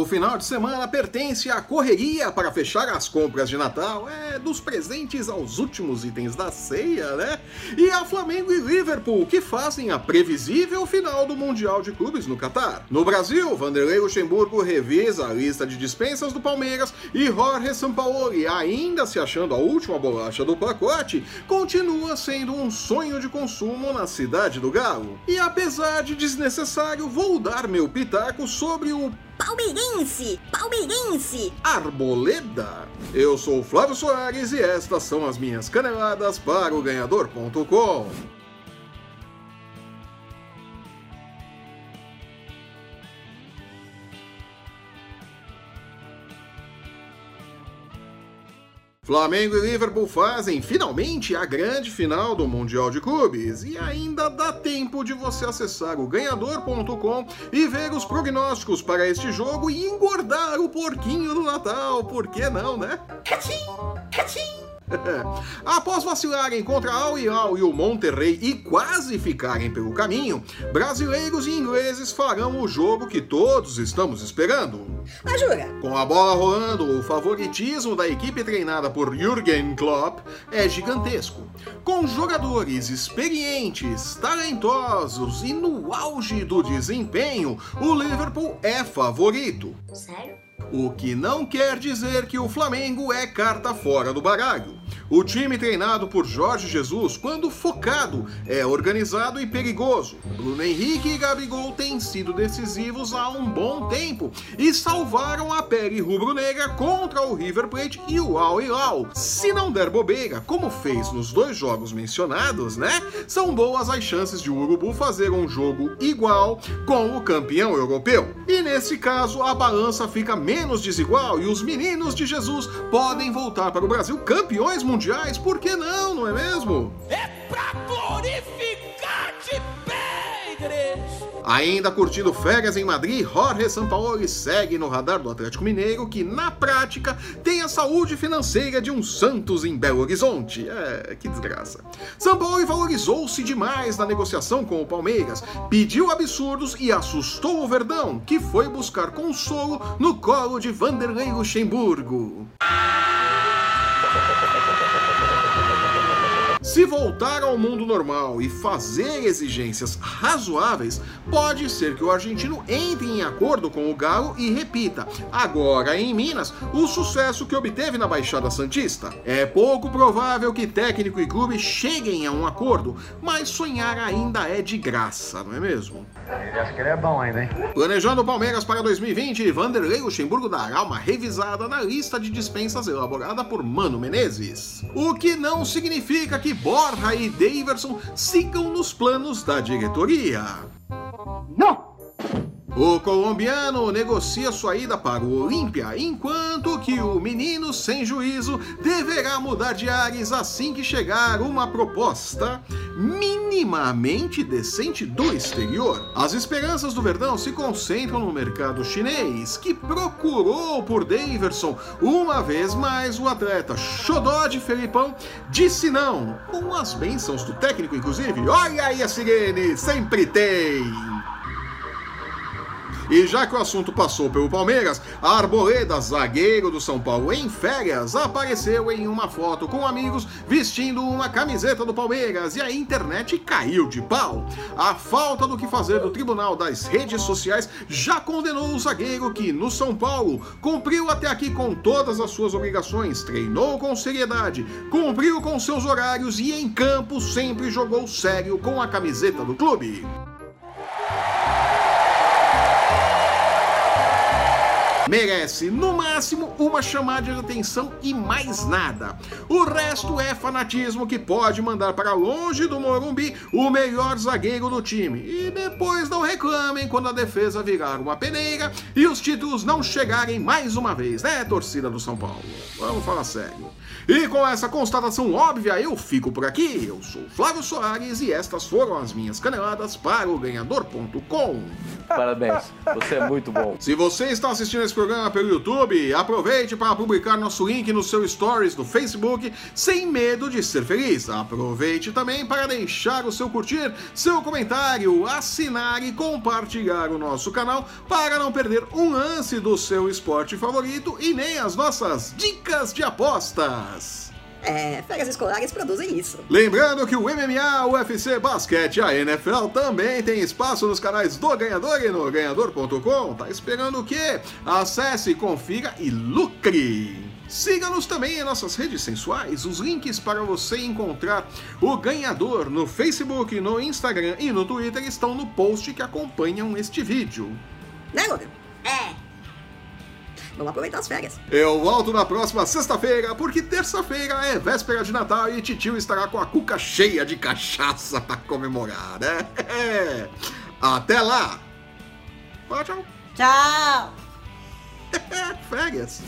O final de semana pertence à correria para fechar as compras de Natal, é dos presentes aos últimos itens da ceia, né? E a Flamengo e Liverpool, que fazem a previsível final do Mundial de Clubes no Catar. No Brasil, Vanderlei Luxemburgo revisa a lista de dispensas do Palmeiras e Jorge Sampaoli, ainda se achando a última bolacha do pacote, continua sendo um sonho de consumo na cidade do Galo. E apesar de desnecessário, vou dar meu pitaco sobre o Palmeirense! Palmeirense! Arboleda. Eu sou Flávio Soares e estas são as minhas caneladas para o ganhador.com. Flamengo e Liverpool fazem finalmente a grande final do Mundial de Clubes e ainda dá tempo de você acessar o ganhador.com e ver os prognósticos para este jogo e engordar o porquinho do Natal, por que não, né? Cachim! Cachim! Após vacilarem contra Al Hilal e o Monterrey e quase ficarem pelo caminho, brasileiros e ingleses farão o jogo que todos estamos esperando. Ah, jura? Com a bola rolando, o favoritismo da equipe treinada por Jürgen Klopp é gigantesco. Com jogadores experientes, talentosos e no auge do desempenho, o Liverpool é favorito. Sério? O que não quer dizer que o Flamengo é carta fora do baralho. O time treinado por Jorge Jesus, quando focado, é organizado e perigoso. Bruno Henrique e Gabigol têm sido decisivos há um bom tempo e salvaram a pele rubro-negra contra o River Plate e o Al Hilal. Se não der bobeira, como fez nos dois jogos mencionados, né? São boas as chances de o Urubu fazer um jogo igual com o campeão europeu. E nesse caso, a balança fica menos desigual e os meninos de Jesus podem voltar para o Brasil campeões mundiais, por que não, não é mesmo? É pra Ainda curtindo férias em Madrid, Jorge Sampaoli segue no radar do Atlético Mineiro, que na prática tem a saúde financeira de um Santos em Belo Horizonte. É, que desgraça. Sampaoli valorizou-se demais na negociação com o Palmeiras, pediu absurdos e assustou o Verdão, que foi buscar consolo no colo de Vanderlei Luxemburgo. Se voltar ao mundo normal e fazer exigências razoáveis, pode ser que o argentino entre em acordo com o Galo e repita, agora em Minas, o sucesso que obteve na Baixada Santista. É pouco provável que técnico e clube cheguem a um acordo, mas sonhar ainda é de graça, não é mesmo? Acha que ele é bom ainda, hein? Planejando o Palmeiras para 2020, Vanderlei Luxemburgo dará uma revisada na lista de dispensas elaborada por Mano Menezes. O que não significa que Borja e Daverson sigam nos planos da diretoria. Não! O colombiano negocia sua ida para o Olímpia, enquanto que o menino sem juízo deverá mudar de ares assim que chegar uma proposta minimamente decente do exterior. As esperanças do Verdão se concentram no mercado chinês, que procurou por Daverson. Uma vez mais, o atleta xodó de Felipão disse não, com as bênçãos do técnico, inclusive. Olha aí a sirene, sempre tem! E já que o assunto passou pelo Palmeiras, a Arboleda, zagueiro do São Paulo em férias, apareceu em uma foto com amigos vestindo uma camiseta do Palmeiras e a internet caiu de pau. A falta do que fazer do Tribunal das Redes Sociais já condenou o zagueiro que, no São Paulo, cumpriu até aqui com todas as suas obrigações, treinou com seriedade, cumpriu com seus horários e em campo sempre jogou sério com a camiseta do clube. Merece no máximo uma chamada de atenção e mais nada. O resto é fanatismo que pode mandar para longe do Morumbi o melhor zagueiro do time. E depois não reclamem quando a defesa virar uma peneira e os títulos não chegarem mais uma vez, né, torcida do São Paulo? Vamos falar sério. E com essa constatação óbvia, eu fico por aqui. Eu sou Flávio Soares e estas foram as minhas caneladas para o ganhador.com. Parabéns, você é muito bom. Se você está assistindo esse programa pelo YouTube, aproveite para publicar nosso link no seu Stories no Facebook, sem medo de ser feliz. Aproveite também para deixar o seu curtir, seu comentário, assinar e compartilhar o nosso canal para não perder um lance do seu esporte favorito e nem as nossas dicas de apostas. É, férias escolares produzem isso. Lembrando que o MMA, o UFC, basquete e a NFL também tem espaço nos canais do Ganhador e no ganhador.com. Tá esperando o quê? Acesse, confira e lucre! Siga-nos também em nossas redes sensuais. Os links para você encontrar o ganhador no Facebook, no Instagram e no Twitter estão no post que acompanham este vídeo. Né, Logan? Vamos aproveitar as férias. Eu volto na próxima sexta-feira, porque terça-feira é véspera de Natal e Titio estará com a cuca cheia de cachaça para comemorar, né? Até lá! Tchau, tchau! Tchau! Férias!